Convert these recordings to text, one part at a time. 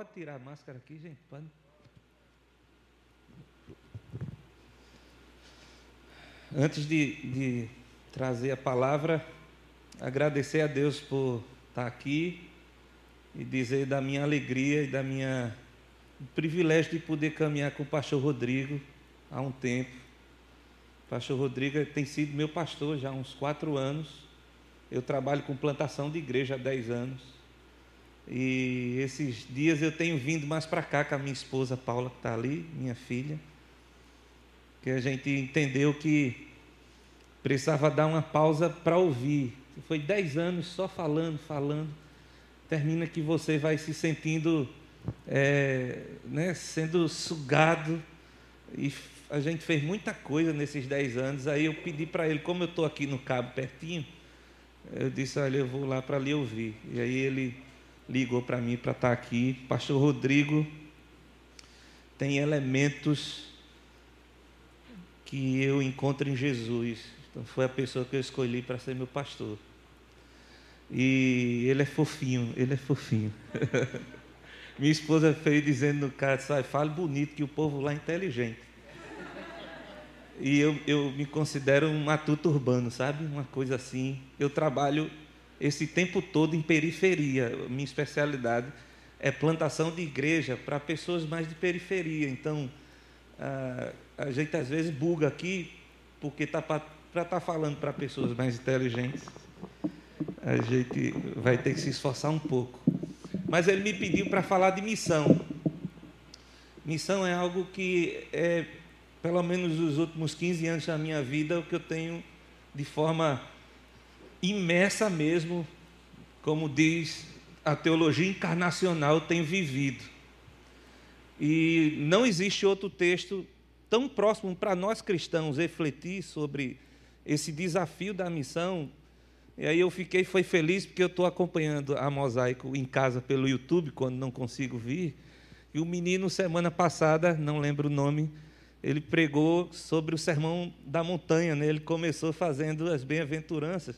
de. Pode tirar a máscara aqui, gente? Pode. Antes de, de trazer a palavra, agradecer a Deus por estar aqui e dizer da minha alegria e da minha o privilégio de poder caminhar com o pastor Rodrigo há um tempo. O pastor Rodrigo tem sido meu pastor já há uns quatro anos. Eu trabalho com plantação de igreja há dez anos. E esses dias eu tenho vindo mais para cá com a minha esposa Paula, que está ali, minha filha, que a gente entendeu que precisava dar uma pausa para ouvir. Foi dez anos só falando, falando. Termina que você vai se sentindo, é, né, sendo sugado. E a gente fez muita coisa nesses dez anos. Aí eu pedi para ele, como eu estou aqui no cabo pertinho, eu disse, olha, eu vou lá para lhe ouvir. E aí ele ligou para mim para estar tá aqui. Pastor Rodrigo tem elementos que eu encontro em Jesus. Então foi a pessoa que eu escolhi para ser meu pastor. E ele é fofinho, ele é fofinho. Minha esposa fez dizendo no cara, sai, fale bonito que o povo lá é inteligente. E eu, eu me considero um matuto urbano, sabe? Uma coisa assim. Eu trabalho esse tempo todo em periferia. Minha especialidade é plantação de igreja para pessoas mais de periferia. Então, a, gente às vezes buga aqui, porque está para estar tá falando para pessoas mais inteligentes. A gente vai ter que se esforçar um pouco. Mas ele me pediu para falar de missão. Missão é algo que é, pelo menos nos últimos 15 anos da minha vida, o que eu tenho de forma imersa mesmo, como diz a teologia encarnacional, tem vivido. E não existe outro texto tão próximo para nós cristãos refletir sobre esse desafio da missão. E aí eu fiquei, foi feliz porque eu estou acompanhando a Mosaico em casa pelo YouTube, quando não consigo vir. E o menino, semana passada, não lembro o nome, ele pregou sobre o sermão da montanha. Né? Ele começou fazendo as bem-aventuranças.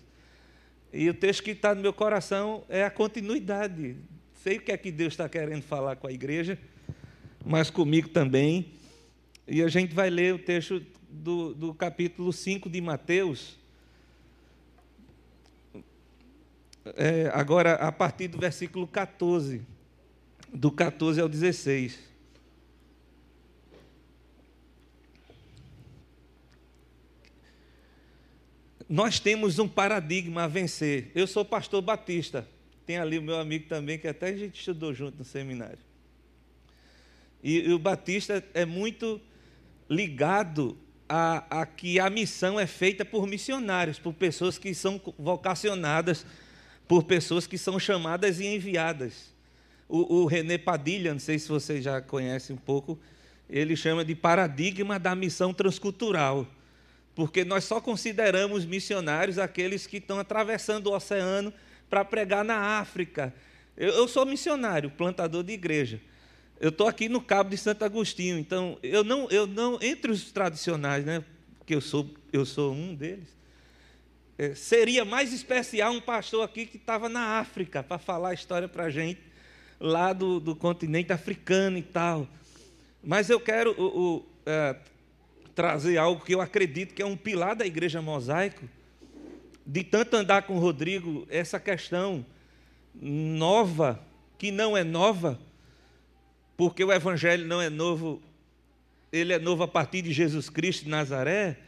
E o texto que está no meu coração é a continuidade. Sei o que é que Deus está querendo falar com a igreja, mas comigo também. E a gente vai ler o texto do, do capítulo 5 de Mateus. É, agora, a partir do versículo 14, do 14 ao 16. Nós temos um paradigma a vencer. Eu sou pastor batista. Tem ali o meu amigo também, que até a gente estudou junto no seminário. E, e o batista é muito ligado a, a, que a missão é feita por missionários, por pessoas que são vocacionadas, por pessoas que são chamadas e enviadas. O, o René Padilha, não sei se vocês já conhecem um pouco, ele chama de paradigma da missão transcultural porque nós só consideramos missionários aqueles que estão atravessando o oceano para pregar na África. Eu, eu, sou missionário, plantador de igreja. Eu estou aqui no Cabo de Santo Agostinho, então eu não, eu não entre os tradicionais, né, que eu sou, eu sou um deles. É, seria mais especial um pastor aqui que estava na África para falar a história para a gente lá do, do continente africano e tal. Mas eu quero o, o, é, trazer algo que eu acredito que é um pilar da igreja mosaico, de tanto andar com o Rodrigo, essa questão nova, que não é nova, porque o evangelho não é novo, ele é novo a partir de Jesus Cristo de Nazaré,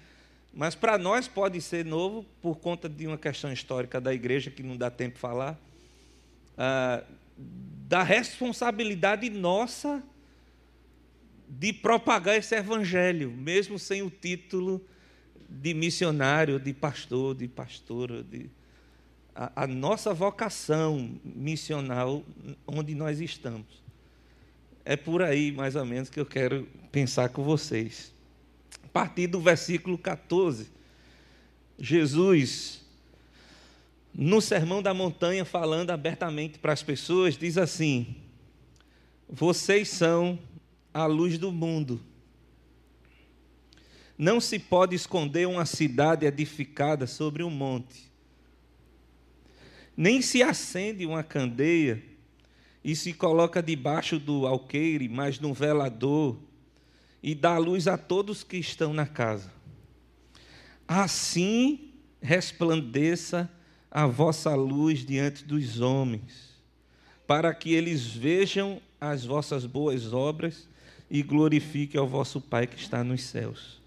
mas para nós pode ser novo por conta de uma questão histórica da igreja que não dá tempo de falar, ah, da responsabilidade nossa de propagar esse evangelho, mesmo sem o título de missionário, de pastor, de pastora, de a, a nossa vocação missional onde nós estamos. É por aí, mais ou menos, que eu quero pensar com vocês. A partir do versículo 14, Jesus, no Sermão da Montanha, falando abertamente para as pessoas, diz assim: Vocês são a luz do mundo. Não se pode esconder uma cidade edificada sobre um monte. Nem se acende uma candeia e se coloca debaixo do alqueire, mas no velador, e dá luz a todos que estão na casa. Assim resplandeça a vossa luz diante dos homens, para que eles vejam as vossas boas obras e glorifiquem ao vosso Pai que está nos céus.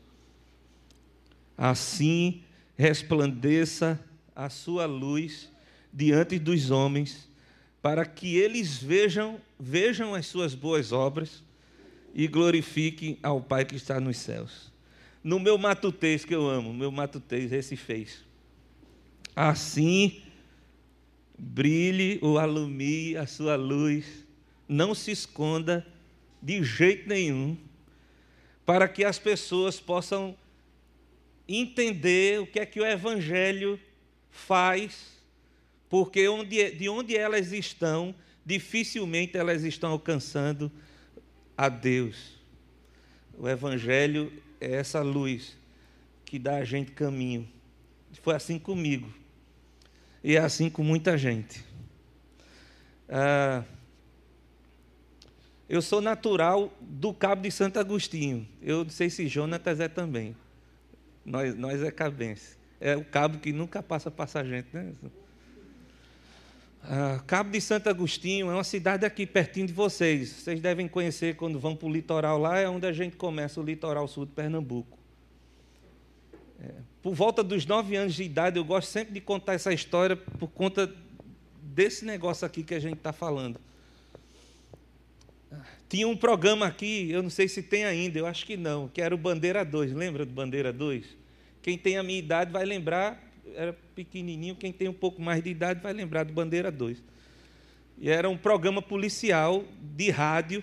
Assim resplandeça a sua luz diante dos homens, para que eles vejam, vejam as suas boas obras e glorifiquem ao Pai que está nos céus. No meu matutês que eu amo, meu matutês esse fez. Assim brilhe ou alumie a sua luz, não se esconda de jeito nenhum, para que as pessoas possam entender o que é que o Evangelho faz, porque onde, de onde elas estão, dificilmente elas estão alcançando a Deus. O Evangelho é essa luz que dá a gente caminho. Foi assim comigo. E é assim com muita gente. Ah, eu sou natural do Cabo de Santo Agostinho. Eu não sei se Jonatas é também. Nós, nós é cabense. É o cabo que nunca passa passar gente, né? Ah, cabo de Santo Agostinho é uma cidade aqui pertinho de vocês. Vocês devem conhecer quando vão para o litoral lá, é onde a gente começa o litoral sul de Pernambuco. É, por volta dos nove anos de idade, eu gosto sempre de contar essa história por conta desse negócio aqui que a gente está falando. Tinha um programa aqui, eu não sei se tem ainda, eu acho que não, que era o Bandeira 2. Lembra do Bandeira 2? Quem tem a minha idade vai lembrar, era pequenininho, quem tem um pouco mais de idade vai lembrar do Bandeira 2. E era um programa policial de rádio,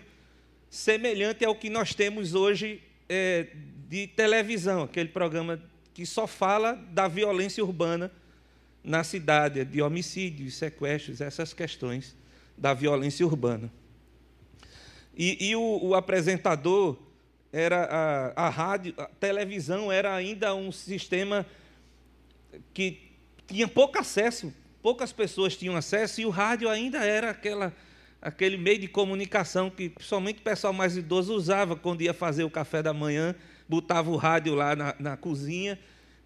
semelhante ao que nós temos hoje é, de televisão, aquele programa que só fala da violência urbana na cidade, de homicídios, sequestros, essas questões da violência urbana. E, e o, o, apresentador era a, a rádio, a televisão era ainda um sistema que tinha pouco acesso, poucas pessoas tinham acesso, e o rádio ainda era aquela, aquele meio de comunicação que somente o pessoal mais idoso usava quando ia fazer o café da manhã, botava o rádio lá na, na cozinha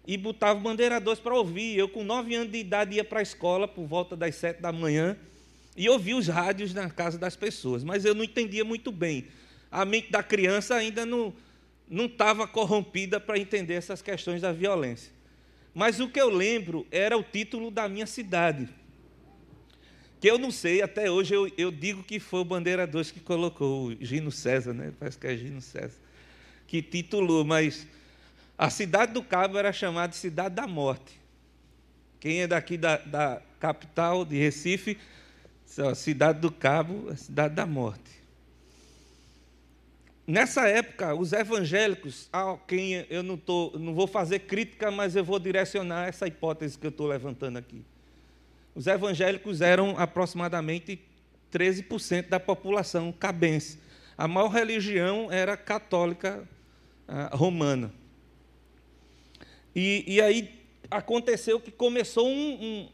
e botava bandeira 2 para ouvir. Eu, com nove anos de idade, ia para a escola por volta das sete da manhã e ouvia os rádios na casa das pessoas, mas eu não entendia muito bem. A mente da criança ainda não não estava corrompida para entender essas questões da violência. Mas o que eu lembro era o título da minha cidade. Que eu não sei, até hoje eu, eu digo que foi o Bandeira 2 que colocou, Gino César, né? Parece que é Gino César, que titulou, mas a cidade do Cabo era chamada de Cidade da Morte. Quem é daqui da, da capital de Recife cidade do Cabo, a cidade da morte. Nessa época, os evangélicos, a quem eu não, tô, não vou fazer crítica, mas eu vou direcionar essa hipótese que eu estou levantando aqui. Os evangélicos eram aproximadamente 13% da população cabense. A maior religião era católica uh, romana. E, e, aí aconteceu que começou um,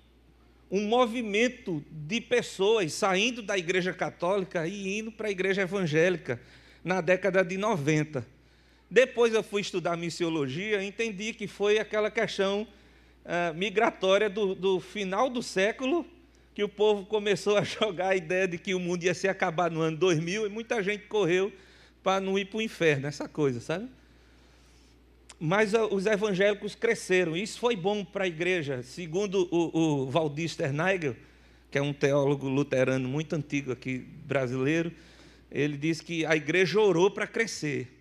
um, movimento de pessoas saindo da igreja católica e indo para a igreja evangélica na década de 90. Depois eu fui estudar missiologia e entendi que foi aquela questão uh, migratória do, do final do século que o povo começou a jogar a ideia de que o mundo ia se acabar no ano 2000 e muita gente correu para não ir para o inferno, essa coisa, sabe? Mas os evangélicos cresceram. Isso foi bom para a igreja. Segundo o, o Valdir que é um teólogo luterano muito antigo aqui brasileiro, ele diz que a igreja orou para crescer.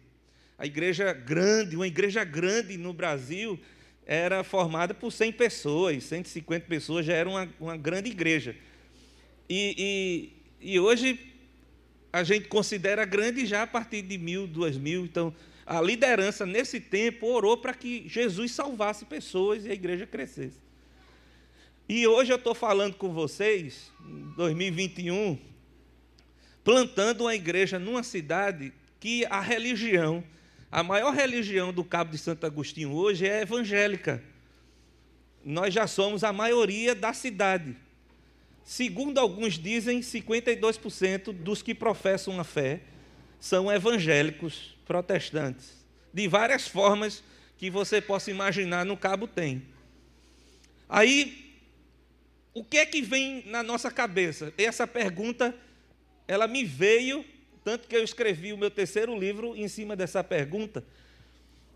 A igreja grande, uma igreja grande no Brasil, era formada por 100 pessoas, 150 pessoas, já era uma, uma grande igreja. E, e, e hoje a gente considera grande já a partir de mil, duas mil. Então, a liderança, nesse tempo, orou para que Jesus salvasse pessoas e a igreja crescesse. E hoje eu estou falando com vocês, em 2021, plantando uma igreja numa cidade que a religião, a maior religião do Cabo de Santo Agostinho hoje é evangélica. Nós já somos a maioria da cidade. segundo alguns dizem, 52% dos que professam a fé são evangélicos protestantes, de várias formas que você possa imaginar no cabo tem. Aí, o que é que vem na nossa cabeça? Essa pergunta, ela me veio, tanto que eu escrevi o meu terceiro livro em cima dessa pergunta.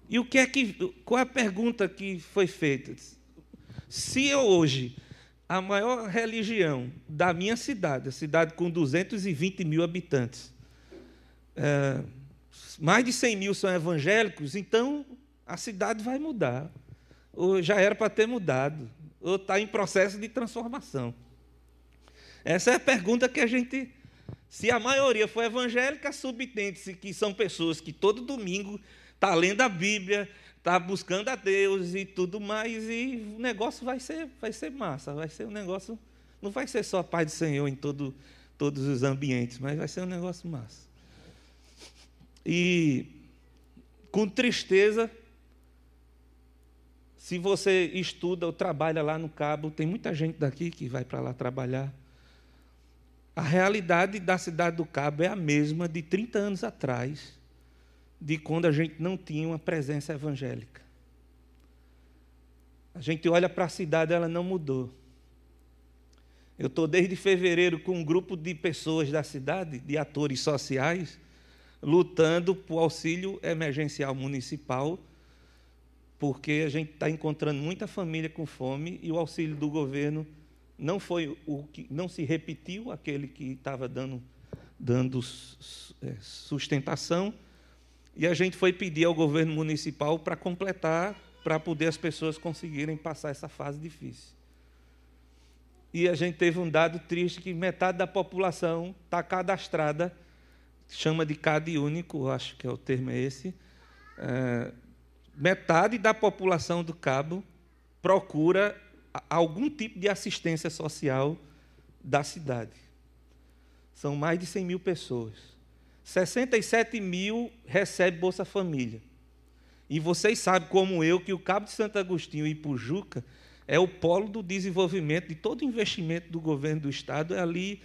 E o que é que, qual é a pergunta que foi feita? Se eu hoje, a maior religião da minha cidade, a cidade com 220 mil habitantes, é, mais de 100 mil são evangélicos, então a cidade vai mudar. Ou já era para ter mudado, ou está em processo de transformação. Essa é a pergunta que a gente. Se a maioria for evangélica, subtende-se que são pessoas que todo domingo está lendo a Bíblia, está buscando a Deus e tudo mais, e o negócio vai ser, vai ser massa, vai ser um negócio. Não vai ser só a paz do Senhor em todo, todos os ambientes, mas vai ser um negócio massa. E com tristeza, se você estuda ou trabalha lá no Cabo, tem muita gente daqui que vai para lá trabalhar. A realidade da cidade do Cabo é a mesma de 30 anos atrás, de quando a gente não tinha uma presença evangélica. A gente olha para a cidade, ela não mudou. Eu estou desde fevereiro com um grupo de pessoas da cidade, de atores sociais, lutando por auxílio emergencial municipal porque a gente está encontrando muita família com fome e o auxílio do governo não foi o que não se repetiu aquele que estava dando dando é, sustentação e a gente foi pedir ao governo municipal para completar para poder as pessoas conseguirem passar essa fase difícil. E a gente teve um dado triste que metade da população está cadastrada, chama de CAD único, acho que é o termo é esse, é, metade da população do Cabo procura algum tipo de assistência social da cidade. São mais de 100 mil pessoas. 67 mil recebe Bolsa Família. E vocês sabem, como eu, que o Cabo de Santo Agostinho e Pujuca é o polo do desenvolvimento de todo investimento do governo do Estado, é ali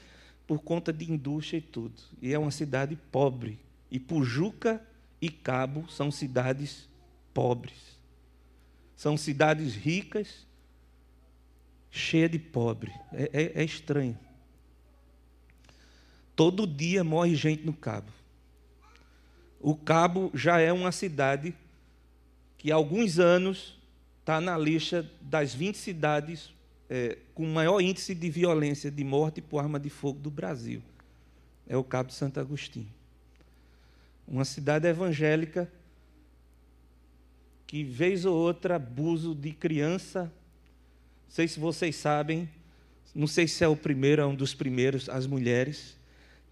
por conta de indústria e tudo. E é uma cidade pobre. E Pujuca e Cabo são cidades pobres. São cidades ricas, cheias de pobre. É, é, é estranho. Todo dia morre gente no Cabo. O Cabo já é uma cidade que há alguns anos está na lista das 20 cidades é, com maior índice de violência, de morte por arma de fogo do Brasil. É o Cabo de Santo Agostinho. Uma cidade evangélica que vez ou outra abuso de criança. Não sei se vocês sabem, não sei se é o primeiro, é um dos primeiros, as mulheres.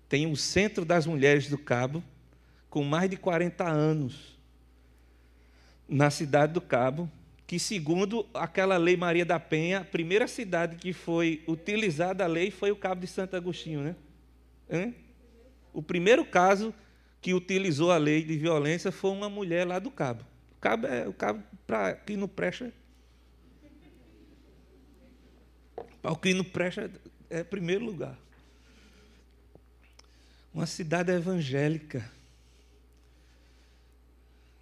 Tem o Centro das Mulheres do Cabo, com mais de 40 anos, na cidade do Cabo, que, segundo aquela lei Maria da Penha, a primeira cidade que foi utilizada a lei foi o Cabo de Santo Agostinho, né? Hein? O primeiro caso que utilizou a lei de violência foi uma mulher lá do Cabo cabo, é, o cabo para quem não presta. Para o que não presta é primeiro lugar. Uma cidade evangélica.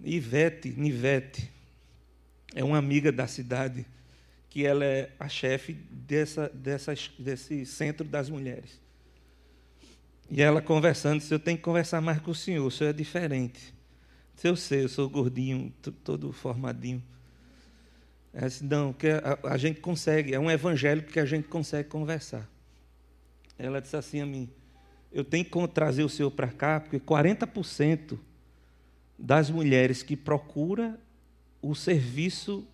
Ivete, Nivete, é uma amiga da cidade, que ela é a chefe dessa, dessa, desse centro das mulheres. E ela conversando, disse, eu tenho que conversar mais com o senhor, o senhor é diferente. Se eu sei, eu sou gordinho, todo formadinho. É assim, não, que a, a, gente consegue, é um evangelho que a gente consegue conversar. Ela disse assim a mim: Eu tenho que trazer o senhor para cá, porque 40% das mulheres que procuram o serviço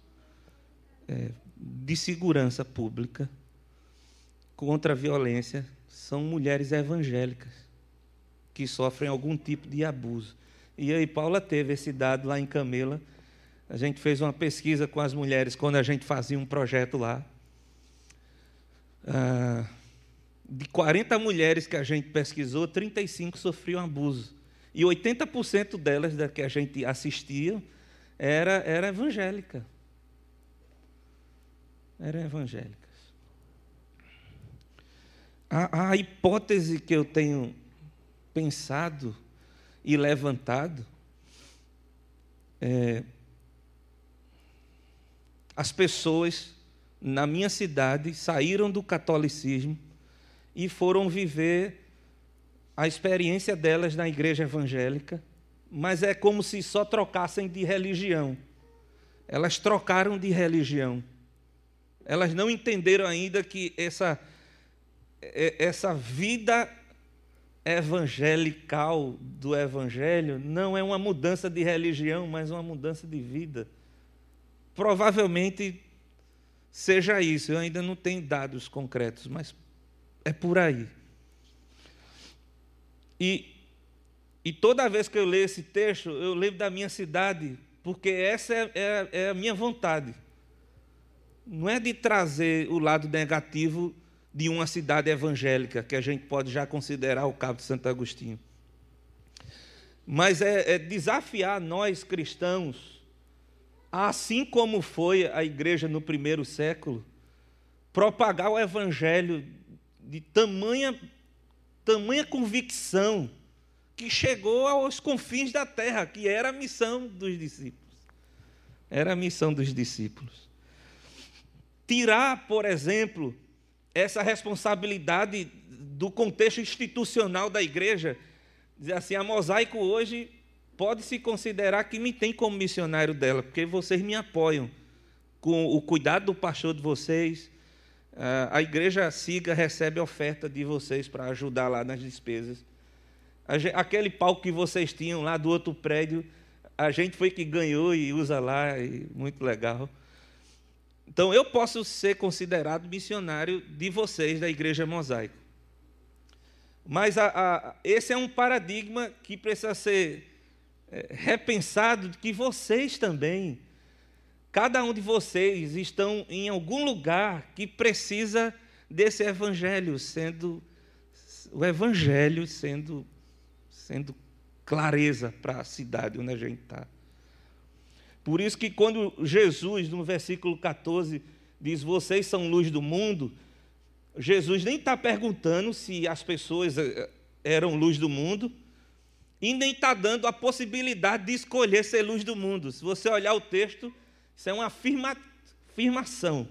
é, de segurança pública contra a violência são mulheres evangélicas que sofrem algum tipo de abuso. E aí Paula teve esse dado lá em Camela. A gente fez uma pesquisa com as mulheres quando a gente fazia um projeto lá. Ah, de 40 mulheres que a gente pesquisou, 35 sofriam abuso. E 80% delas da que a gente assistia era, era evangélica. Eram evangélicas. A, a hipótese que eu tenho pensado e levantado é, as pessoas na minha cidade saíram do catolicismo e foram viver a experiência delas na igreja evangélica, mas é como se só trocassem de religião. Elas trocaram de religião. Elas não entenderam ainda que essa, essa vida evangelical do evangelho não é uma mudança de religião, mas uma mudança de vida. Provavelmente seja isso, eu ainda não tenho dados concretos, mas é por aí. E, e toda vez que eu leio esse texto, eu lembro da minha cidade, porque essa é, é, é a minha vontade. Não é de trazer o lado negativo de uma cidade evangélica, que a gente pode já considerar o Cabo de Santo Agostinho. Mas é, é desafiar nós cristãos, assim como foi a igreja no primeiro século, propagar o evangelho de tamanha tamanha convicção que chegou aos confins da terra, que era a missão dos discípulos. Era a missão dos discípulos. Tirar, por exemplo, essa responsabilidade do contexto institucional da igreja, dizer assim, a mosaico hoje pode se considerar que me tem como missionário dela, porque vocês me apoiam com o cuidado do pastor de vocês, a igreja siga recebe oferta de vocês para ajudar lá nas despesas. Aquele palco que vocês tinham lá do outro prédio, a gente foi que ganhou e usa lá, e muito legal. Então eu posso ser considerado missionário de vocês da Igreja Mosaico. Mas a, a, esse é um paradigma que precisa ser é, repensado, que vocês também Cada um de vocês estão em algum lugar que precisa desse evangelho sendo o evangelho sendo sendo clareza para a cidade onde a gente está. Por isso que quando Jesus, no versículo 14, diz: Vocês são luz do mundo, Jesus nem está perguntando se as pessoas eh, eram luz do mundo, e nem está dando a possibilidade de escolher ser luz do mundo. Se você olhar o texto, isso é uma afirma, afirmação.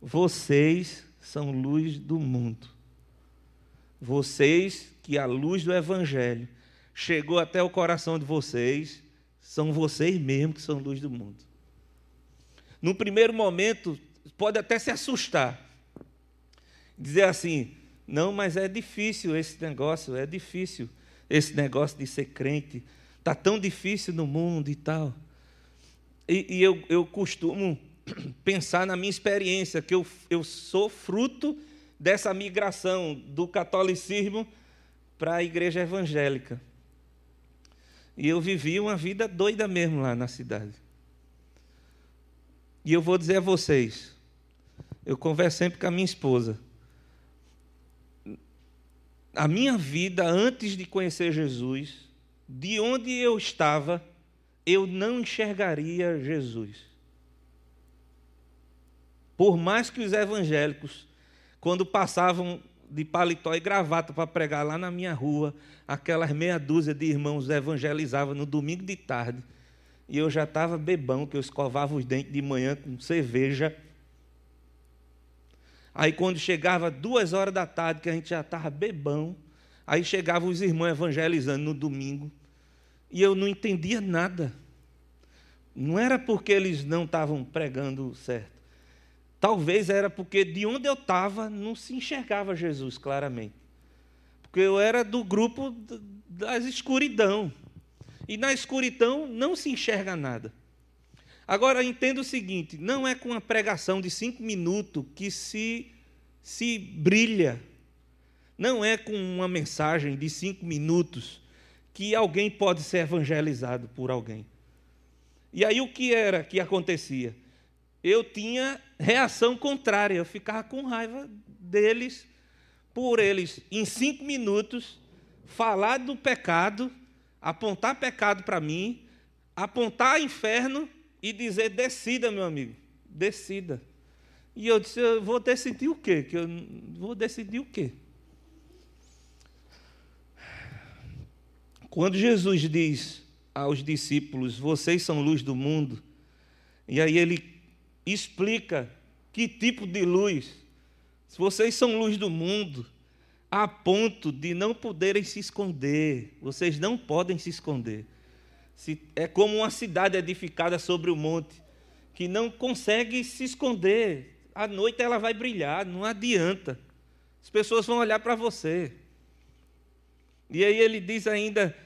Vocês são luz do mundo. Vocês que a luz do Evangelho chegou até o coração de vocês, são vocês mesmos que são luz do mundo. No primeiro momento, pode até se assustar, dizer assim: não, mas é difícil esse negócio, é difícil esse negócio de ser crente, está tão difícil no mundo e tal. E, e eu, eu costumo pensar na minha experiência, que eu, eu sou fruto dessa migração do catolicismo para a igreja evangélica. E eu vivi uma vida doida mesmo lá na cidade. E eu vou dizer a vocês, eu converso sempre com a minha esposa. A minha vida antes de conhecer Jesus, de onde eu estava, eu não enxergaria Jesus. Por mais que os evangélicos, quando passavam de paletó e gravata para pregar lá na minha rua, aquelas meia dúzia de irmãos evangelizavam no domingo de tarde, e eu já estava bebão, que eu escovava os dentes de manhã com cerveja. Aí quando chegava duas horas da tarde, que a gente já estava bebão, aí chegavam os irmãos evangelizando no domingo, e eu não entendia nada. Não era porque eles não estavam pregando certo. Talvez era porque de onde eu estava não se enxergava Jesus claramente. Porque eu era do grupo das escuridão. E na escuridão não se enxerga nada. Agora entenda o seguinte: não é com uma pregação de cinco minutos que se, se brilha. Não é com uma mensagem de cinco minutos que alguém pode ser evangelizado por alguém. E aí o que era que acontecia? eu tinha reação contrária, eu ficava com raiva deles, por eles, em cinco minutos, falar do pecado, apontar pecado para mim, apontar inferno e dizer: decida, meu amigo, decida. E eu disse: eu vou decidir o quê? Que eu vou decidir o quê? Quando Jesus diz aos discípulos: Vocês são luz do mundo, e aí ele explica que tipo de luz. Se vocês são luz do mundo, a ponto de não poderem se esconder, vocês não podem se esconder. É como uma cidade edificada sobre o monte, que não consegue se esconder. À noite ela vai brilhar, não adianta. As pessoas vão olhar para você. E aí ele diz ainda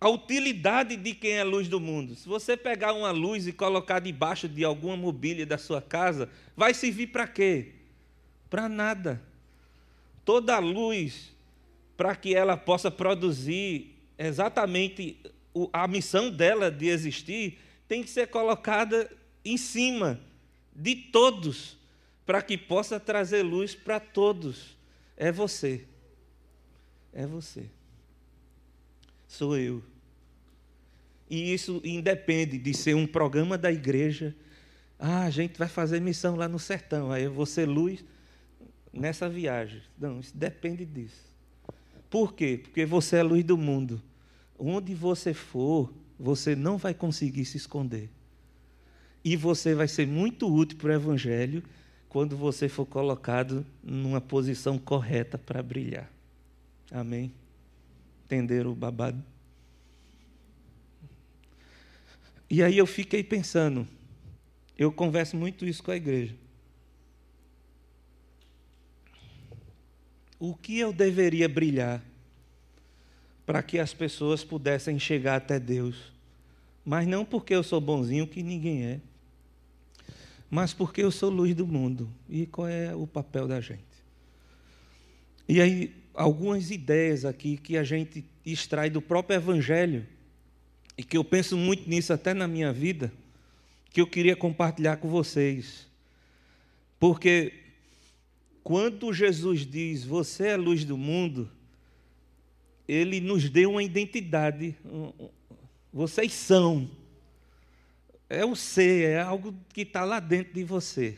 a utilidade de quem é a luz do mundo. Se você pegar uma luz e colocar debaixo de alguma mobília da sua casa, vai servir para quê? Para nada. Toda luz, para que ela possa produzir exatamente a missão dela de existir, tem que ser colocada em cima de todos, para que possa trazer luz para todos. É você. É você sou eu. E isso independe de ser um programa da igreja. Ah, a gente vai fazer missão lá no sertão, aí eu vou ser luz nessa viagem. Não, isso depende disso. Por quê? Porque você é a luz do mundo. Onde você for, você não vai conseguir se esconder. E você vai ser muito útil para o Evangelho quando você for colocado numa posição correta para brilhar. Amém? Entenderam o babado? E aí eu fiquei pensando, eu converso muito isso com a igreja. O que eu deveria brilhar para que as pessoas pudessem chegar até Deus? Mas não porque eu sou bonzinho, que ninguém é, mas porque eu sou luz do mundo. E qual é o papel da gente? E aí algumas ideias aqui que a gente extrai do próprio Evangelho, e que eu penso muito nisso até na minha vida, que eu queria compartilhar com vocês. Porque quando Jesus diz, Você é a luz do mundo, ele nos deu uma identidade. Vocês são. É o ser, é algo que está lá dentro de você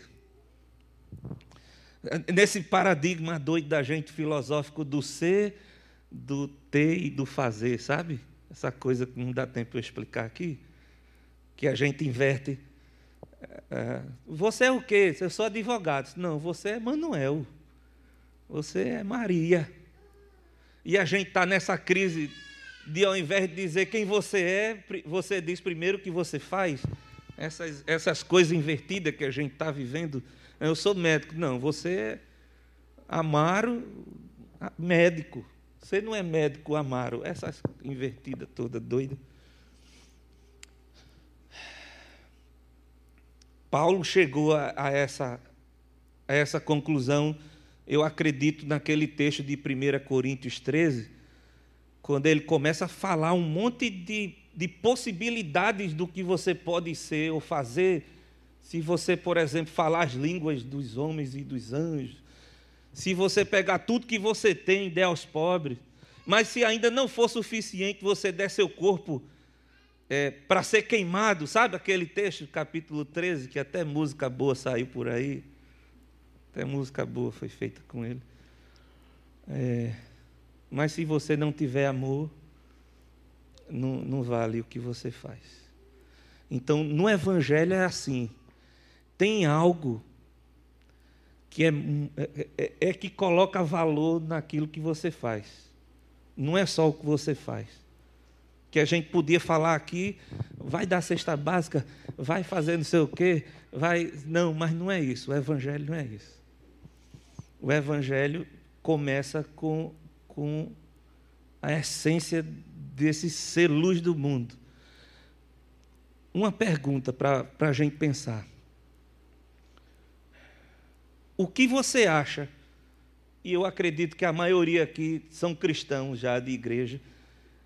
nesse paradigma doido da gente filosófico do ser, do ter e do fazer, sabe? Essa coisa que não dá tempo eu explicar aqui, que a gente inverte. É, você é o quê? Eu sou advogado. Não, você é Manuel. Você é Maria. E a gente está nessa crise de, ao invés de dizer quem você é, você diz primeiro o que você faz. Essas, essas coisas invertidas que a gente está vivendo eu sou médico. Não, você é Amaro, médico. Você não é médico Amaro. Essa invertida toda, doida. Paulo chegou a, a, essa, a essa conclusão, eu acredito, naquele texto de 1 Coríntios 13, quando ele começa a falar um monte de, de possibilidades do que você pode ser ou fazer se você, por exemplo, falar as línguas dos homens e dos anjos, se você pegar tudo que você tem e der aos pobres, mas se ainda não for suficiente, você der seu corpo é, para ser queimado, sabe aquele texto, capítulo 13, que até música boa saiu por aí, até música boa foi feita com ele. É, mas se você não tiver amor, não, não vale o que você faz. Então, no Evangelho é assim tem algo que é, é, é, é, que coloca valor naquilo que você faz. Não é só o que você faz. Que a gente podia falar aqui, vai dar cesta básica, vai fazer não sei o quê, vai. Não, mas não é isso. O Evangelho não é isso. O Evangelho começa com, com a essência desse ser luz do mundo. Uma pergunta para a gente pensar. O que você acha? E eu acredito que a maioria aqui são cristãos já de igreja,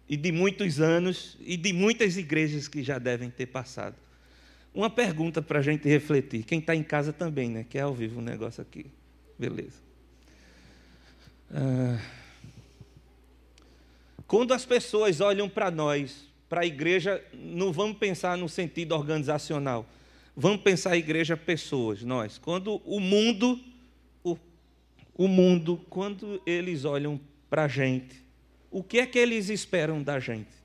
e de muitos anos, e de muitas igrejas que já devem ter passado. Uma pergunta para a gente refletir. Quem está em casa também, né? Que é ao vivo o um negócio aqui. Beleza. Ah, quando as pessoas olham para nós, para a igreja, não vamos pensar no sentido organizacional Vamos pensar a igreja pessoas, nós. Quando o mundo, o, o mundo, quando eles olham para a gente, o que é que eles esperam da gente?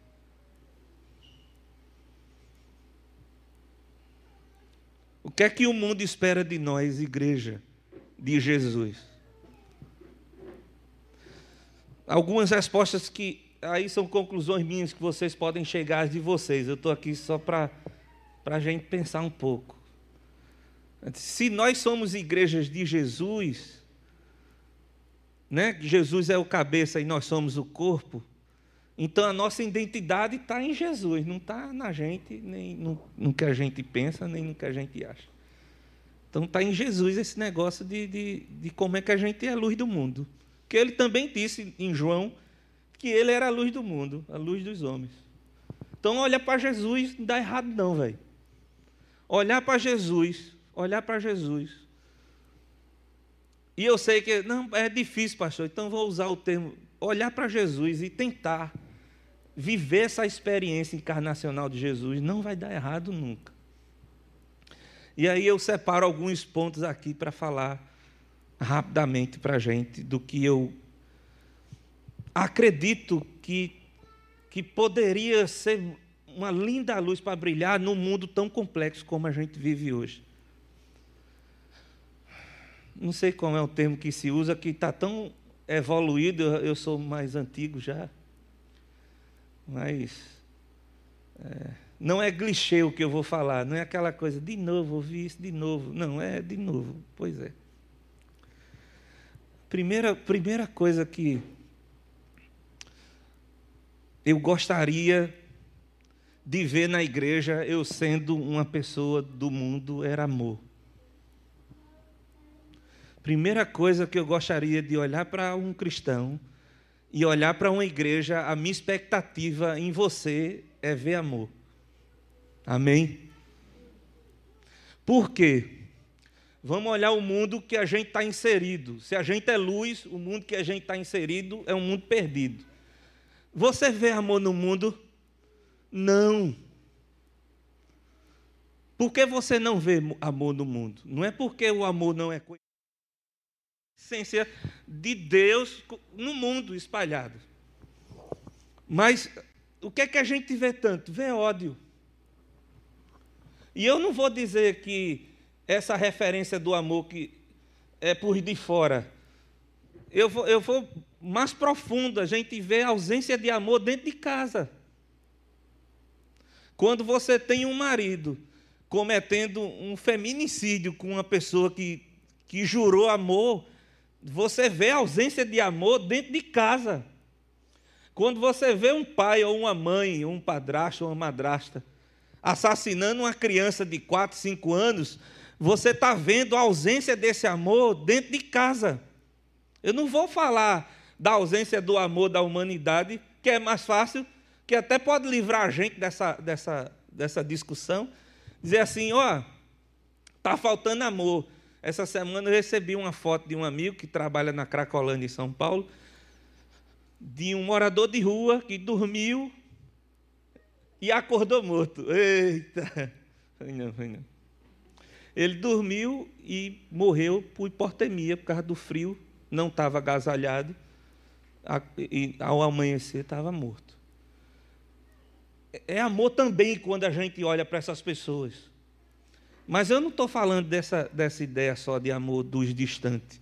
O que é que o mundo espera de nós, igreja de Jesus? Algumas respostas que aí são conclusões minhas que vocês podem chegar de vocês. Eu estou aqui só para a gente pensar um pouco. Se nós somos igrejas de Jesus, né? Jesus é o cabeça e nós somos o corpo, então a nossa identidade está em Jesus, não está na gente, nem no, no, que a gente pensa, nem no que a gente acha. Então está em Jesus esse negócio de, de, de como é que a gente é a luz do mundo. Que ele também disse em João que ele era a luz do mundo, a luz dos homens. Então olha para Jesus, não dá errado não, velho. Olhar para Jesus, olhar para Jesus. E eu sei que não é difícil, pastor. Então vou usar o termo olhar para Jesus e tentar viver essa experiência encarnacional de Jesus não vai dar errado nunca. E aí eu separo alguns pontos aqui para falar rapidamente para a gente do que eu acredito que, que poderia ser uma linda luz para brilhar num mundo tão complexo como a gente vive hoje. Não sei qual é o termo que se usa, que está tão evoluído, eu sou mais antigo já. Mas é, não é clichê o que eu vou falar, não é aquela coisa, de novo, ouvi isso de novo. Não, é de novo, pois é. Primeira, primeira coisa que eu gostaria de ver na igreja, eu sendo uma pessoa do mundo, era amor. Primeira coisa que eu gostaria de olhar para um cristão e olhar para uma igreja, a minha expectativa em você é ver amor. Amém? Por quê? Vamos olhar o mundo que a gente está inserido. Se a gente é luz, o mundo que a gente está inserido é um mundo perdido. Você vê amor no mundo? Não. Por que você não vê amor no mundo? Não é porque o amor não é coisa essência de Deus no mundo espalhado. Mas o que é que a gente vê tanto? Vê ódio. E eu não vou dizer que essa referência do amor que é por de fora. Eu vou, eu vou mais profundo, a gente vê a ausência de amor dentro de casa. Quando você tem um marido cometendo um feminicídio com uma pessoa que, que jurou amor você vê a ausência de amor dentro de casa. Quando você vê um pai ou uma mãe, um padrasto ou uma madrasta assassinando uma criança de 4, 5 anos, você está vendo a ausência desse amor dentro de casa. Eu não vou falar da ausência do amor da humanidade, que é mais fácil, que até pode livrar a gente dessa, dessa, dessa discussão. Dizer assim: ó, está faltando amor. Essa semana eu recebi uma foto de um amigo que trabalha na Cracolândia, em São Paulo, de um morador de rua que dormiu e acordou morto. Eita! Ele dormiu e morreu por hipotermia, por causa do frio, não estava agasalhado, e ao amanhecer estava morto. É amor também quando a gente olha para essas pessoas. Mas eu não estou falando dessa, dessa ideia só de amor dos distantes.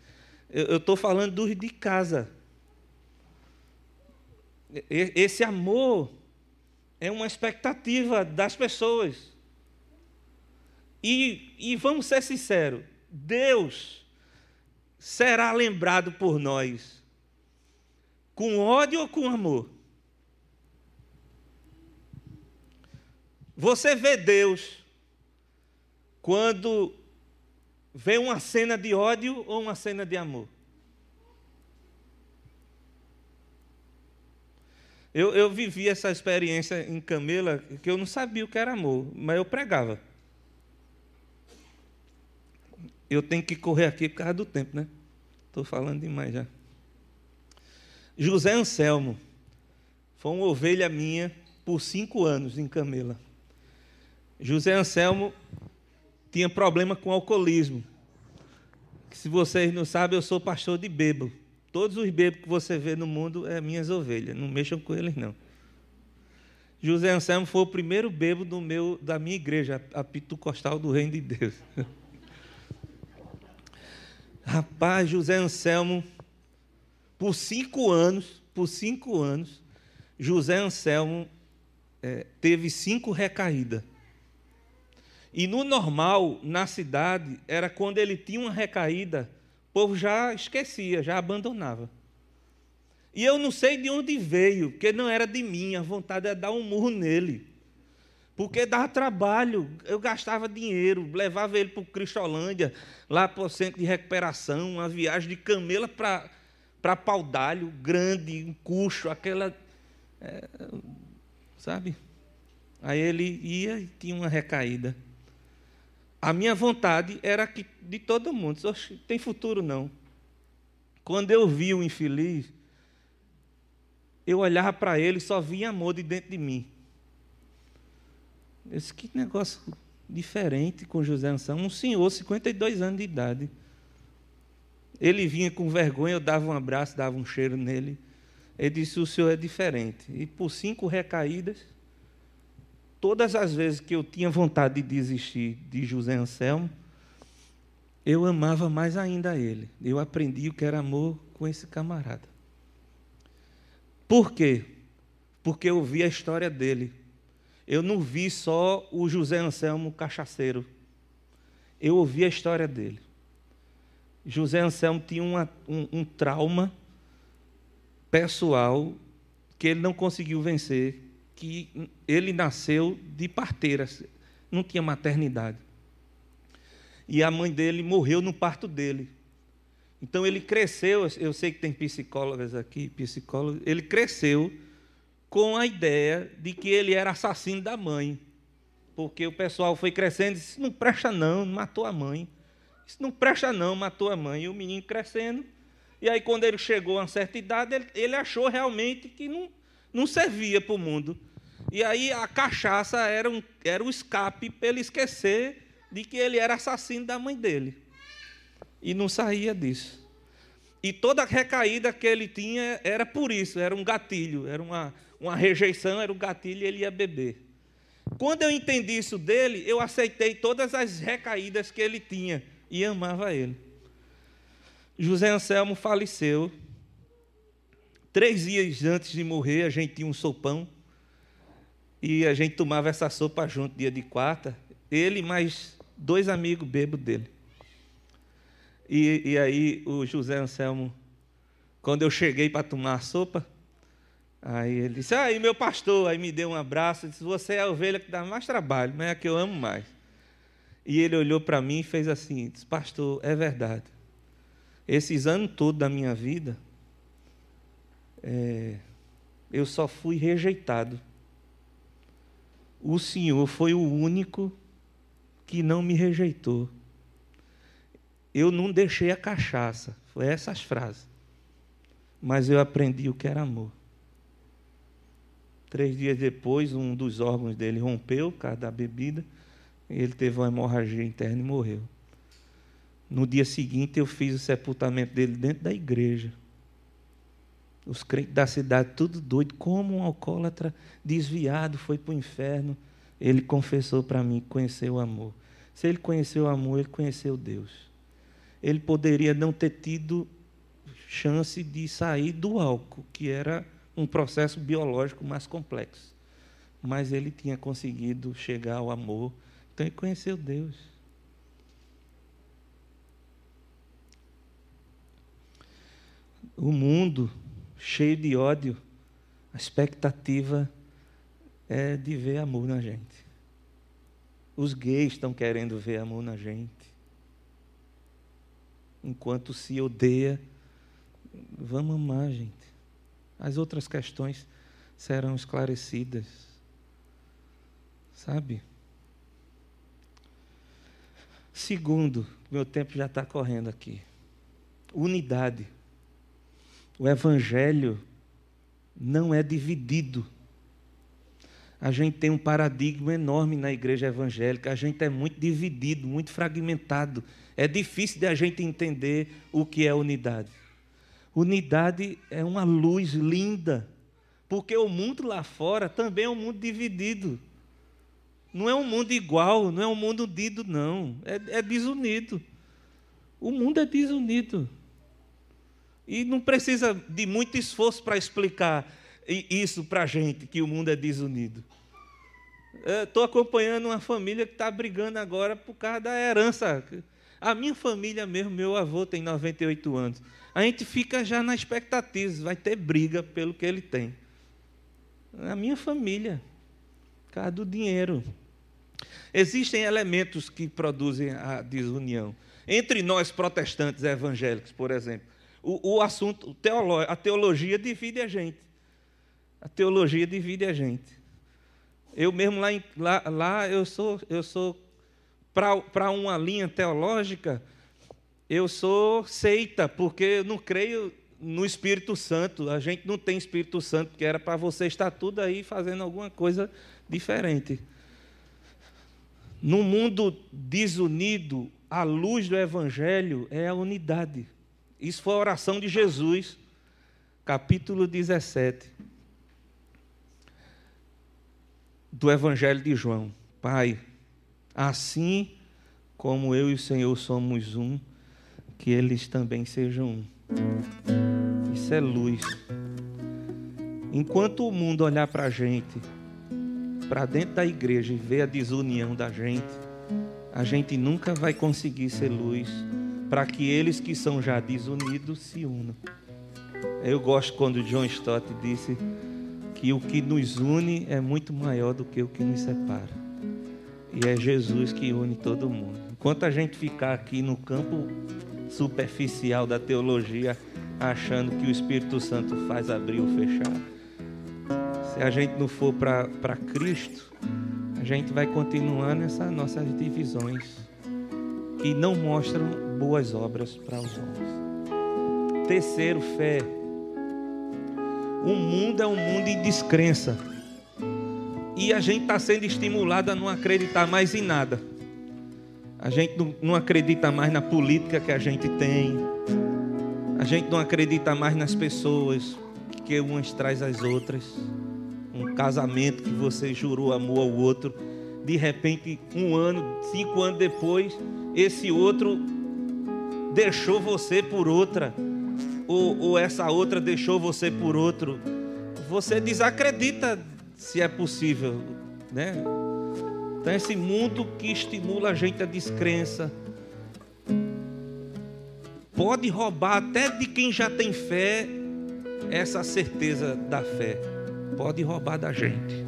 Eu estou falando dos de casa. Esse amor é uma expectativa das pessoas. E, e vamos ser sinceros: Deus será lembrado por nós com ódio ou com amor? Você vê Deus quando vê uma cena de ódio ou uma cena de amor? Eu, eu vivi essa experiência em Camela, que eu não sabia o que era amor, mas eu pregava. Eu tenho que correr aqui por causa do tempo, né? Estou falando demais já. José Anselmo foi uma ovelha minha por cinco anos em Camela. José Anselmo tinha problema com alcoolismo. Se vocês não sabem, eu sou pastor de bebo. Todos os bebês que você vê no mundo é minhas ovelhas, não mexam com eles não. José Anselmo foi o primeiro bebo do meu, da minha igreja, a Pitocostal do Reino de Deus. Rapaz, José Anselmo, por cinco anos, por cinco anos, José Anselmo é, teve cinco recaídas. E no normal, na cidade, era quando ele tinha uma recaída, o povo já esquecia, já abandonava. E eu não sei de onde veio, porque não era de mim, a vontade é dar um murro nele. Porque dava trabalho, eu gastava dinheiro, levava ele para o Cristolândia, lá para o centro de recuperação, uma viagem de camela para Paudalho, grande, um cucho, aquela. É, sabe? Aí ele ia e tinha uma recaída. A minha vontade era que de todo mundo, tem futuro não. Quando eu vi o infeliz, eu olhava para ele e só via amor de dentro de mim. Eu disse, que negócio diferente com José Anselmo. Um senhor, 52 anos de idade. Ele vinha com vergonha, eu dava um abraço, dava um cheiro nele. Ele disse: O senhor é diferente. E por cinco recaídas, todas as vezes que eu tinha vontade de desistir de José Anselmo, eu amava mais ainda ele. Eu aprendi o que era amor com esse camarada. Por quê? Porque eu vi a história dele. Eu não vi só o José Anselmo cachaceiro. Eu ouvi a história dele. José Anselmo tinha uma, um, um trauma pessoal que ele não conseguiu vencer, que ele nasceu de parteira, não tinha maternidade. E a mãe dele morreu no parto dele. Então ele cresceu, eu sei que tem psicólogas aqui, psicólogos, ele cresceu com a ideia de que ele era assassino da mãe. Porque o pessoal foi crescendo e disse: não presta não, matou a mãe. Isso não presta não, matou a mãe. E o menino crescendo. E aí, quando ele chegou a uma certa idade, ele, ele achou realmente que não, não servia para o mundo. E aí a cachaça era um, era um escape para ele esquecer de que ele era assassino da mãe dele e não saía disso. E toda recaída que ele tinha era por isso, era um gatilho, era uma, uma rejeição, era um gatilho e ele ia beber. Quando eu entendi isso dele, eu aceitei todas as recaídas que ele tinha e amava ele. José Anselmo faleceu. Três dias antes de morrer, a gente tinha um sopão e a gente tomava essa sopa junto, dia de quarta. Ele mais dois amigos bêbados dele. E, e aí o José Anselmo, quando eu cheguei para tomar a sopa, aí ele disse, aí meu pastor, aí me deu um abraço, disse, você é a ovelha que dá mais trabalho, mas é a que eu amo mais. E ele olhou para mim e fez assim, disse, pastor, é verdade. Esses anos todos da minha vida, é, eu só fui rejeitado. O Senhor foi o único que não me rejeitou eu não deixei a cachaça. Foi essas frases. Mas eu aprendi o que era amor. Três dias depois, um dos órgãos dele rompeu por causa da bebida. Ele teve uma hemorragia interna e morreu. No dia seguinte, eu fiz o sepultamento dele dentro da igreja. Os crentes da cidade, tudo doido, como um alcoólatra desviado foi para o inferno. Ele confessou para mim conheceu o amor. Se ele conheceu o amor, ele conheceu Deus ele poderia não ter tido chance de sair do álcool, que era um processo biológico mais complexo. Mas ele tinha conseguido chegar ao amor, então ele conheceu Deus. O mundo cheio de ódio, a expectativa é de ver amor na gente. Os gays estão querendo ver amor na gente enquanto se odeia. Vamos amar, gente. As outras questões serão esclarecidas. Sabe? Segundo, meu tempo já está correndo aqui. Unidade. O Evangelho não é dividido. A gente tem um paradigma enorme na igreja evangélica. A gente é muito dividido, muito fragmentado. É difícil de a gente entender o que é unidade. Unidade é uma luz linda, porque o mundo lá fora também é um mundo dividido. Não é um mundo igual, não é um mundo unido, não. É, é desunido. O mundo é desunido. E não precisa de muito esforço para explicar isso para a gente, que o mundo é desunido. Estou acompanhando uma família que está brigando agora por causa da herança. A minha família mesmo, meu avô tem 98 anos. A gente fica já na expectativa, vai ter briga pelo que ele tem. A minha família, por causa do dinheiro. Existem elementos que produzem a desunião. Entre nós protestantes evangélicos, por exemplo, o, o assunto, a teologia divide a gente. A teologia divide a gente. Eu mesmo lá, lá, lá eu sou, eu sou para uma linha teológica, eu sou seita, porque eu não creio no Espírito Santo. A gente não tem Espírito Santo, que era para você estar tudo aí fazendo alguma coisa diferente. No mundo desunido, a luz do Evangelho é a unidade. Isso foi a oração de Jesus, capítulo 17 do Evangelho de João. Pai, assim como eu e o Senhor somos um, que eles também sejam um. Isso é luz. Enquanto o mundo olhar para a gente, para dentro da igreja e ver a desunião da gente, a gente nunca vai conseguir ser luz para que eles que são já desunidos se unam. Eu gosto quando John Stott disse que o que nos une é muito maior do que o que nos separa. E é Jesus que une todo mundo. Enquanto a gente ficar aqui no campo superficial da teologia, achando que o Espírito Santo faz abrir ou fechar, se a gente não for para Cristo, a gente vai continuar nessas nossas divisões que não mostram boas obras para os homens. Terceiro, fé. O mundo é um mundo de descrença. E a gente está sendo estimulado a não acreditar mais em nada. A gente não acredita mais na política que a gente tem. A gente não acredita mais nas pessoas que umas traz as outras. Um casamento que você jurou amor ao outro. De repente, um ano, cinco anos depois, esse outro deixou você por outra, ou, ou essa outra deixou você por outro, você desacredita se é possível, né? Então esse mundo que estimula a gente a descrença pode roubar até de quem já tem fé essa certeza da fé. Pode roubar da gente.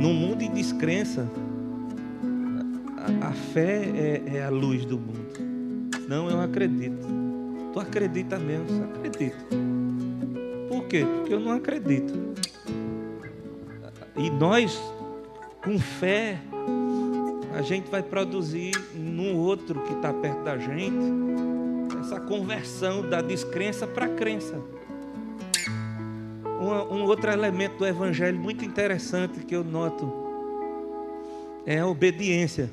No mundo de descrença, a, fé é, é, a luz do mundo. Não, eu acredito. Tu acredita mesmo? Acredito. Por quê? Porque eu não acredito. E nós, com fé, a gente vai produzir no outro que está perto da gente essa conversão da descrença para a crença. Um, um outro elemento do Evangelho muito interessante que eu noto é a obediência.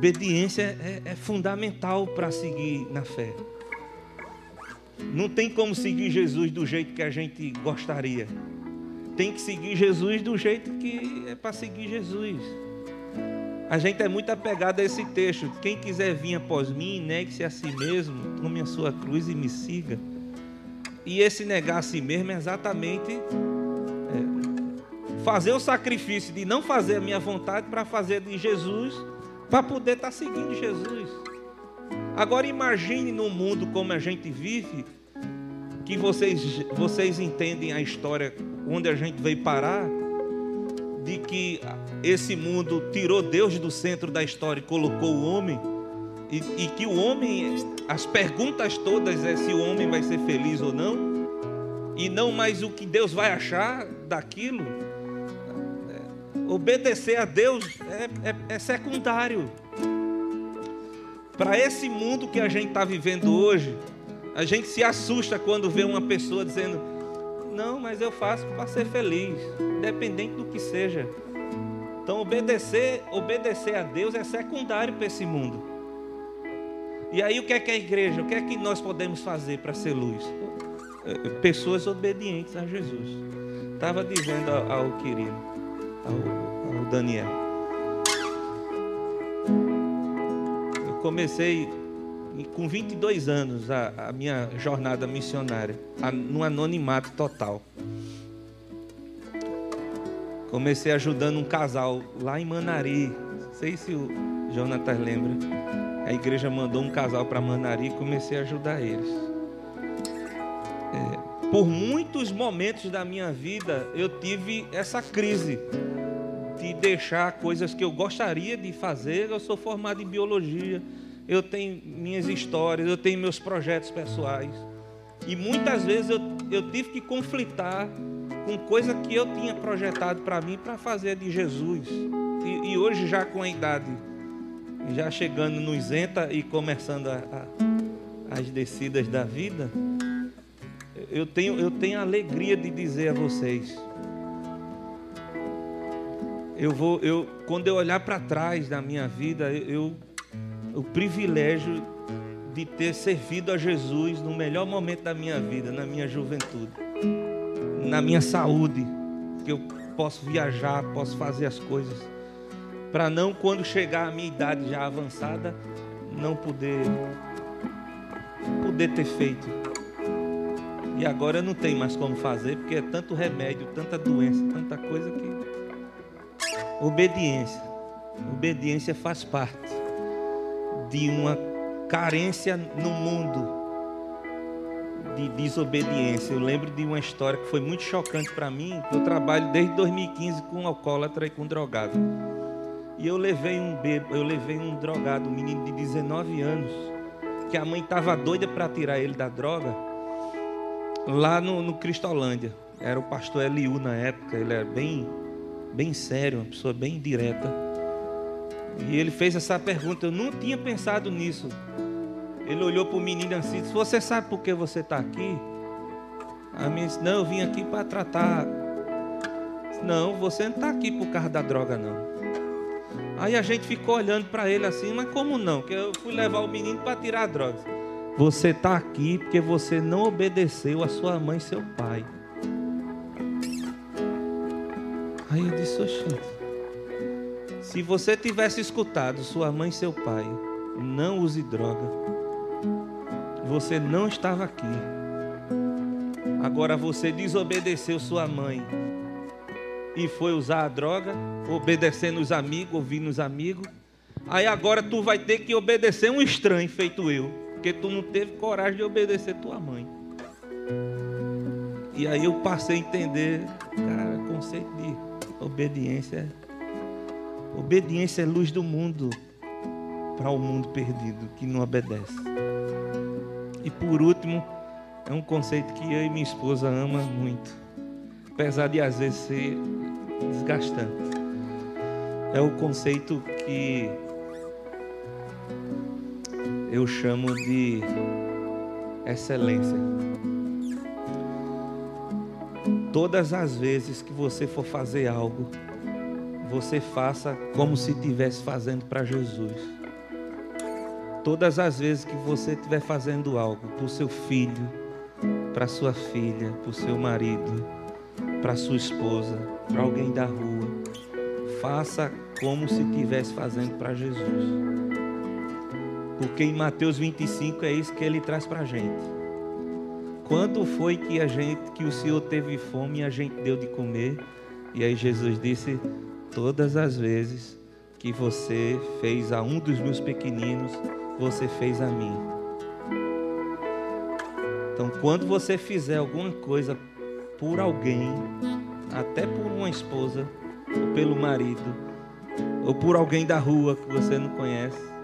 Obediência é, é fundamental para seguir na fé. Não tem como seguir Jesus do jeito que a gente gostaria. Tem que seguir Jesus do jeito que é para seguir Jesus. A gente é muito apegado a esse texto. Quem quiser vir após mim, negue-se a si mesmo, tome a sua cruz e me siga. E esse negar a si mesmo é exatamente é, fazer o sacrifício de não fazer a minha vontade para fazer de Jesus para poder estar tá seguindo Jesus. Agora imagine no mundo como a gente vive, que vocês, vocês entendem a história onde a gente veio parar, de que esse mundo tirou Deus do centro da história e colocou o homem, e, e que o homem, as perguntas todas é se o homem vai ser feliz ou não, e não mais o que Deus vai achar daquilo obedecer a Deus é, é, é secundário. Para esse mundo que a gente está vivendo hoje, a gente se assusta quando vê uma pessoa dizendo: Não, mas eu faço para ser feliz, independente do que seja. Então, obedecer, obedecer a Deus é secundário para esse mundo. E aí o que é que a igreja? O que é que nós podemos fazer para ser luz? É, é, pessoas obedientes a Jesus. Estava dizendo ao querido, ao, ao Daniel. Eu comecei com 22 anos a, a minha jornada missionária, a, no anonimato total. Comecei ajudando um casal lá em Manari. Não sei se o Jonatas lembra. A igreja mandou um casal para Manari e comecei a ajudar eles. Por muitos momentos da minha vida eu tive essa crise de deixar coisas que eu gostaria de fazer. Eu sou formado em biologia, eu tenho minhas histórias, eu tenho meus projetos pessoais. E muitas vezes eu, eu tive que conflitar com coisa que eu tinha projetado para mim para fazer de Jesus. E, e, hoje, já com a idade, já chegando no isenta e começando a, a, as descidas da vida, eu tenho, eu tenho a alegria de dizer a vocês. Eu vou, eu, quando eu olhar para trás da minha vida, eu, o privilégio de ter servido a Jesus no melhor momento da minha vida, na minha juventude na minha saúde, que eu posso viajar, posso fazer as coisas, para não quando chegar a minha idade já avançada, não poder poder ter feito. E agora não tenho mais como fazer, porque é tanto remédio, tanta doença, tanta coisa que obediência. Obediência faz parte de uma carência no mundo de desobediência. Eu lembro de uma história que foi muito chocante para mim. Eu trabalho desde 2015 com alcoólatra e com drogado. E eu levei um bebo, eu levei um drogado, um menino de 19 anos, que a mãe estava doida para tirar ele da droga, lá no, no Cristolândia. Era o pastor Eliu na época, ele era bem, bem sério, uma pessoa bem direta. E ele fez essa pergunta, eu não tinha pensado nisso. Ele olhou para o menino assim disse: Você sabe por que você está aqui? A menina disse: Não, eu vim aqui para tratar. Disse, não, você não está aqui por causa da droga, não. Aí a gente ficou olhando para ele assim, mas como não? Que eu fui levar o menino para tirar a droga. Você está aqui porque você não obedeceu a sua mãe e seu pai. Aí eu disse, oxente, se você tivesse escutado sua mãe e seu pai, não use droga você não estava aqui. Agora você desobedeceu sua mãe e foi usar a droga, obedecendo os amigos, ouvindo os amigos. Aí agora tu vai ter que obedecer um estranho feito eu, porque tu não teve coragem de obedecer tua mãe. E aí eu passei a entender, cara, conceito de obediência. Obediência é luz do mundo para o mundo perdido que não obedece. E por último, é um conceito que eu e minha esposa ama muito, apesar de às vezes ser desgastante. É o conceito que eu chamo de excelência. Todas as vezes que você for fazer algo, você faça como se estivesse fazendo para Jesus. Todas as vezes que você estiver fazendo algo para o seu filho, para sua filha, para o seu marido, para sua esposa, para alguém da rua, faça como se estivesse fazendo para Jesus. Porque em Mateus 25 é isso que ele traz para a gente. Quando foi que a gente, que o Senhor teve fome e a gente deu de comer? E aí Jesus disse: todas as vezes que você fez a um dos meus pequeninos, você fez a mim. Então, quando você fizer alguma coisa por alguém, até por uma esposa, ou pelo marido, ou por alguém da rua que você não conhece,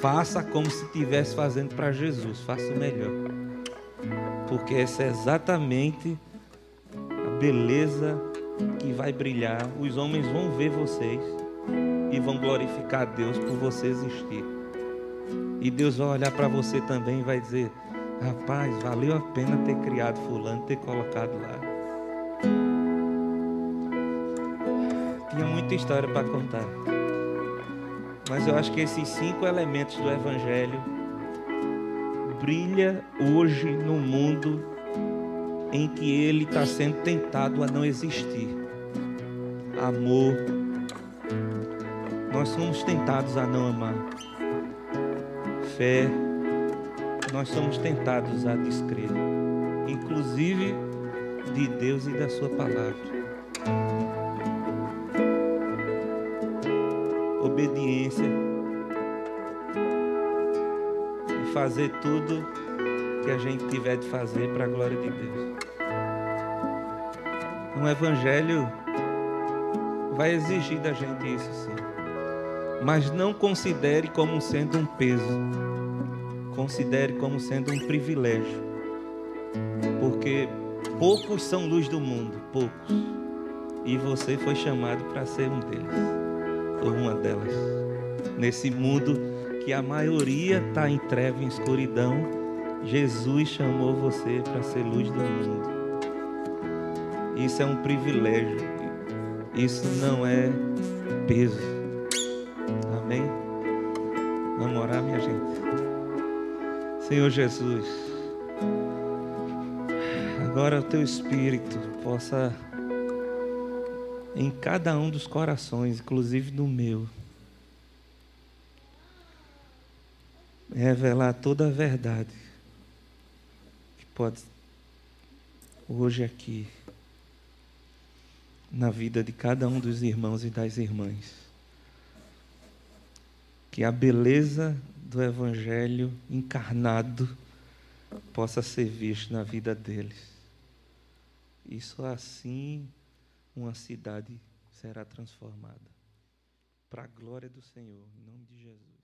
faça como se estivesse fazendo para Jesus, faça o melhor. Porque essa é exatamente a beleza que vai brilhar. Os homens vão ver vocês e vão glorificar a Deus por você existir. E Deus vai olhar para você também e vai dizer: Rapaz, valeu a pena ter criado Fulano, ter colocado lá. Tinha muita história para contar. Mas eu acho que esses cinco elementos do Evangelho brilha hoje no mundo em que ele está sendo tentado a não existir. Amor. Nós somos tentados a não amar. Fé. Nós somos tentados a descrer. Inclusive de Deus e da Sua palavra. Obediência. E fazer tudo que a gente tiver de fazer para a glória de Deus. Um evangelho vai exigir da gente isso sim. Mas não considere como sendo um peso. Considere como sendo um privilégio. Porque poucos são luz do mundo, poucos. E você foi chamado para ser um deles, ou uma delas. Nesse mundo que a maioria está em treva, em escuridão, Jesus chamou você para ser luz do mundo. Isso é um privilégio. Isso não é peso. Amém? Vamos orar, minha gente. Senhor Jesus, agora o teu Espírito possa, em cada um dos corações, inclusive no meu, revelar toda a verdade que pode hoje aqui na vida de cada um dos irmãos e das irmãs. Que a beleza do Evangelho encarnado possa ser visto na vida deles. Só assim uma cidade será transformada. Para a glória do Senhor, em nome de Jesus.